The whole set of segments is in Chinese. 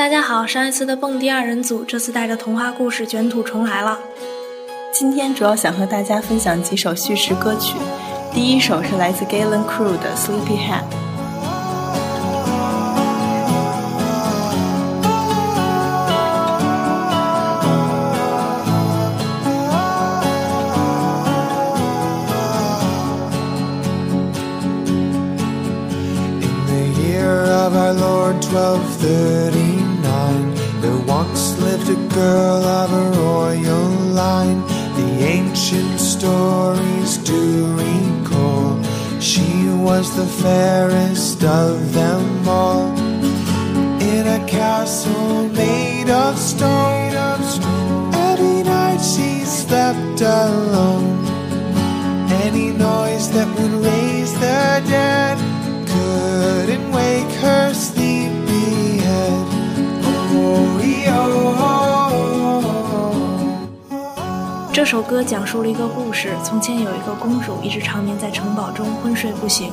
大家好，上一次的蹦迪二人组这次带着童话故事卷土重来了。今天主要想和大家分享几首叙事歌曲，第一首是来自 Galen Crew 的《Sleepyhead》。Fairest of them all In a castle made of stone Every night she slept alone Any noise that would raise the dead Couldn't wake her sleep 这首歌讲述了一个故事：从前有一个公主，一直长眠在城堡中昏睡不醒。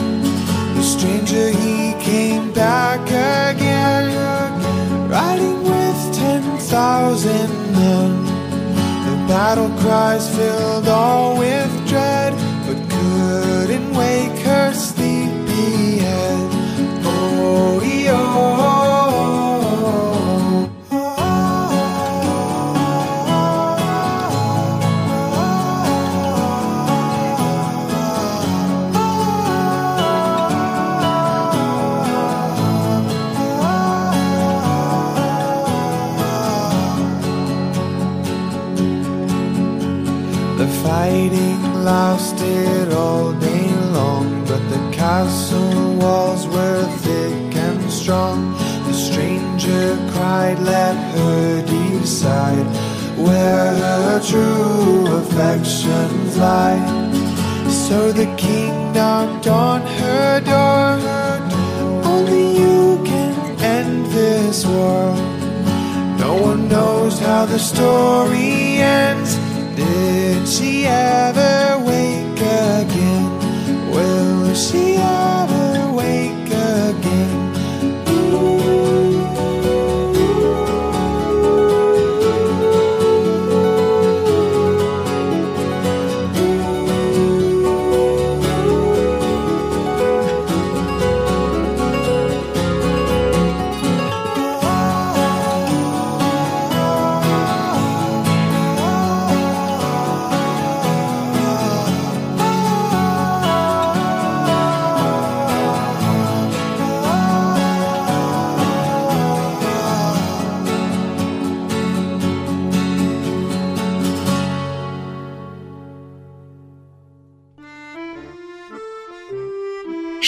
the stranger he came back again Riding with ten thousand men. The battle cries filled all with all day long, but the castle walls were thick and strong. The stranger cried, let her decide where her true affection lies." So the king knocked on her door. Only you can end this war. No one knows how the story ends. Did she ever win? again. Will she ever?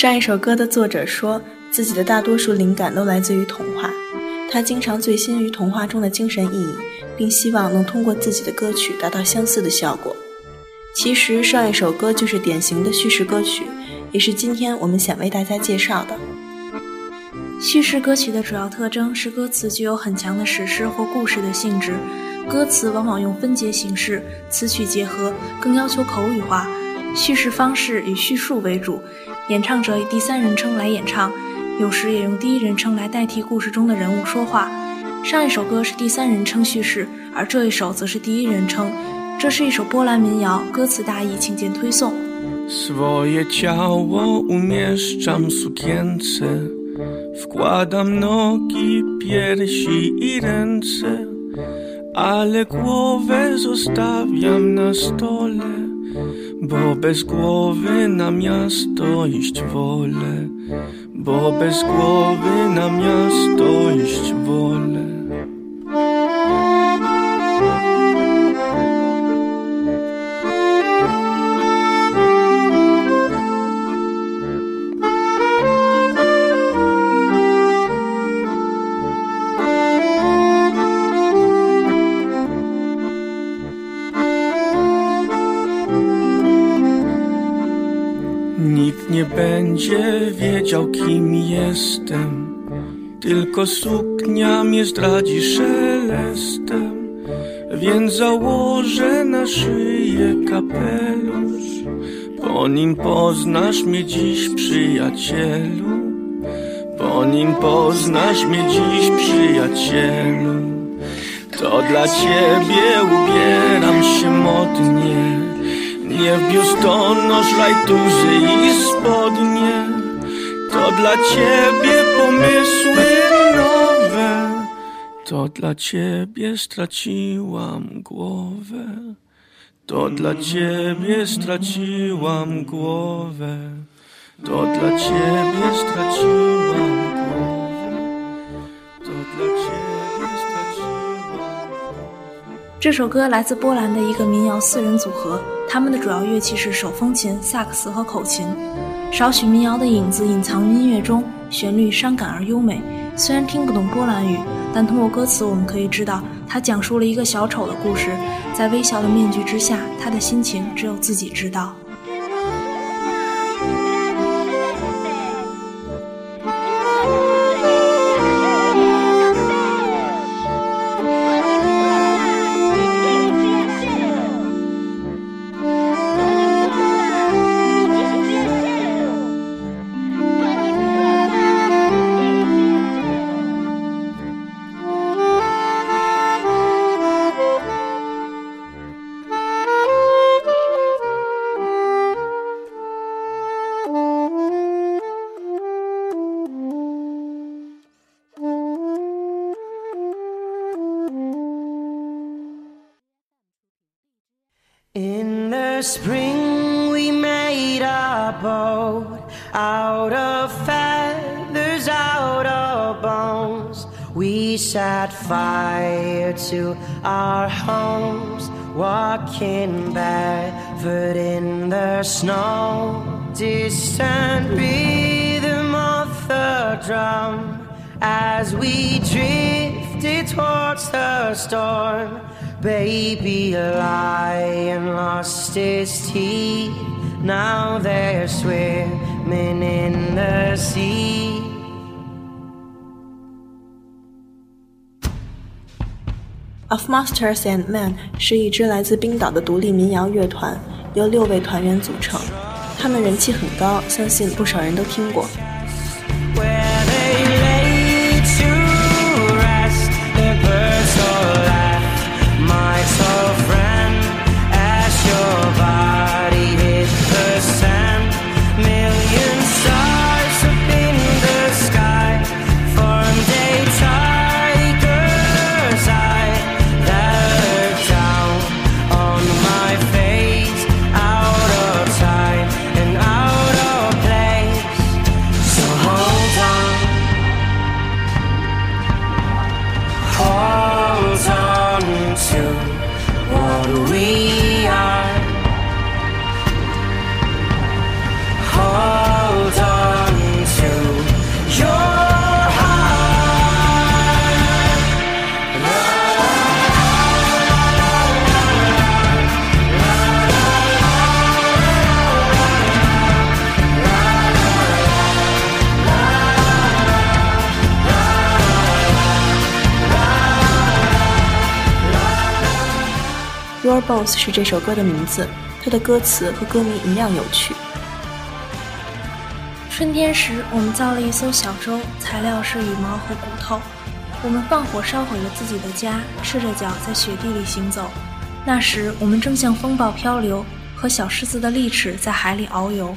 上一首歌的作者说自己的大多数灵感都来自于童话，他经常醉心于童话中的精神意义，并希望能通过自己的歌曲达到相似的效果。其实上一首歌就是典型的叙事歌曲，也是今天我们想为大家介绍的。叙事歌曲的主要特征是歌词具有很强的史诗或故事的性质，歌词往往用分节形式，词曲结合，更要求口语化，叙事方式以叙述为主。演唱者以第三人称来演唱，有时也用第一人称来代替故事中的人物说话。上一首歌是第三人称叙事，而这一首则是第一人称。这是一首波兰民谣，歌词大意，请见推送。Bo bez głowy na miasto iść wolę, bo bez głowy na miasto iść wolę. Będzie wiedział, kim jestem. Tylko suknia mnie zdradzi szelestem, więc założę na szyję kapelusz. Po nim poznasz mnie dziś, przyjacielu. Po nim poznasz mnie dziś, przyjacielu. To dla ciebie ubieram się modnie. W biustonosz, rajtuzy i spodnie. To dla ciebie pomysły nowe. To dla ciebie straciłam głowę. To dla ciebie straciłam głowę. To dla ciebie straciłam 这首歌来自波兰的一个民谣四人组合，他们的主要乐器是手风琴、萨克斯和口琴。少许民谣的影子隐藏于音乐中，旋律伤感而优美。虽然听不懂波兰语，但通过歌词我们可以知道，它讲述了一个小丑的故事。在微笑的面具之下，他的心情只有自己知道。Spring we made a boat out of feathers, out of bones. We set fire to our homes, walking barefoot in the snow. Distant rhythm of the drum as we drifted towards the storm Baby lion lost his teeth. Now they're swimming in the sea. Of Masters and Men 是一支来自冰岛的独立民谣乐团，由六位团员组成。他们人气很高，相信不少人都听过。 Bones 是这首歌的名字，它的歌词和歌名一样有趣。春天时，我们造了一艘小舟，材料是羽毛和骨头。我们放火烧毁了自己的家，赤着脚在雪地里行走。那时，我们正像风暴漂流，和小狮子的利齿在海里遨游。